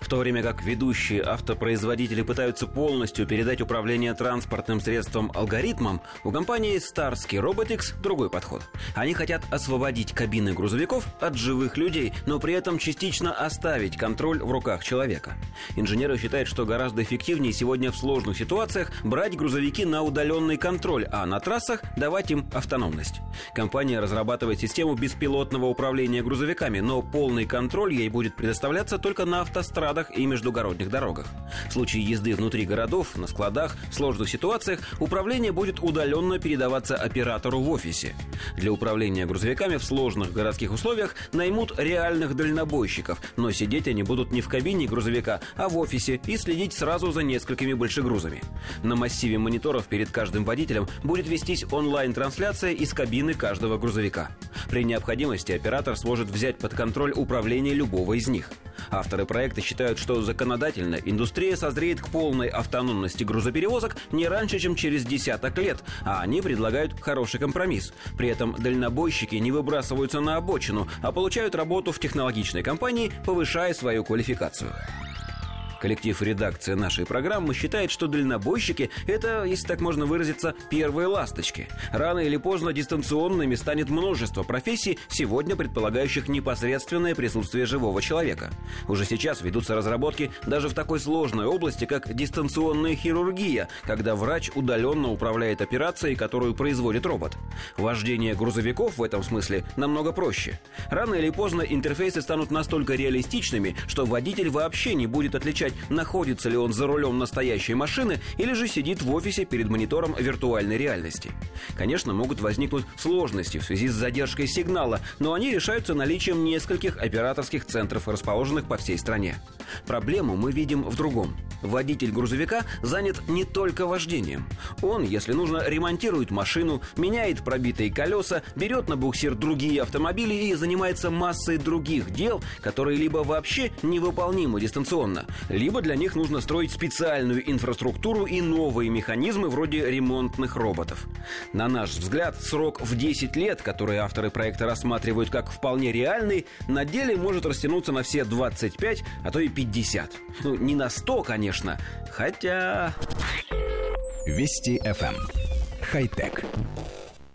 В то время как ведущие автопроизводители пытаются полностью передать управление транспортным средством алгоритмам, у компании Starsky Robotics другой подход. Они хотят освободить кабины грузовиков от живых людей, но при этом частично оставить контроль в руках человека. Инженеры считают, что гораздо эффективнее сегодня в сложных ситуациях брать грузовики на удаленный контроль, а на трассах давать им автономность. Компания разрабатывает систему беспилотного управления грузовиками, но полный контроль ей будет предоставляться только на автострадах автострадах и междугородних дорогах. В случае езды внутри городов, на складах, в сложных ситуациях управление будет удаленно передаваться оператору в офисе. Для управления грузовиками в сложных городских условиях наймут реальных дальнобойщиков, но сидеть они будут не в кабине грузовика, а в офисе и следить сразу за несколькими большегрузами. На массиве мониторов перед каждым водителем будет вестись онлайн-трансляция из кабины каждого грузовика. При необходимости оператор сможет взять под контроль управление любого из них. Авторы проекта считают, что законодательно индустрия созреет к полной автономности грузоперевозок не раньше, чем через десяток лет, а они предлагают хороший компромисс. При этом дальнобойщики не выбрасываются на обочину, а получают работу в технологичной компании, повышая свою квалификацию. Коллектив редакции нашей программы считает, что дальнобойщики – это, если так можно выразиться, первые ласточки. Рано или поздно дистанционными станет множество профессий, сегодня предполагающих непосредственное присутствие живого человека. Уже сейчас ведутся разработки даже в такой сложной области, как дистанционная хирургия, когда врач удаленно управляет операцией, которую производит робот. Вождение грузовиков в этом смысле намного проще. Рано или поздно интерфейсы станут настолько реалистичными, что водитель вообще не будет отличать находится ли он за рулем настоящей машины или же сидит в офисе перед монитором виртуальной реальности. Конечно, могут возникнуть сложности в связи с задержкой сигнала, но они решаются наличием нескольких операторских центров, расположенных по всей стране. Проблему мы видим в другом. Водитель грузовика занят не только вождением. Он, если нужно, ремонтирует машину, меняет пробитые колеса, берет на буксир другие автомобили и занимается массой других дел, которые либо вообще невыполнимы дистанционно, либо для них нужно строить специальную инфраструктуру и новые механизмы вроде ремонтных роботов. На наш взгляд, срок в 10 лет, который авторы проекта рассматривают как вполне реальный, на деле может растянуться на все 25, а то и 50. Ну, не на 100, конечно, хотя... Вести FM. Эм. Хай-тек.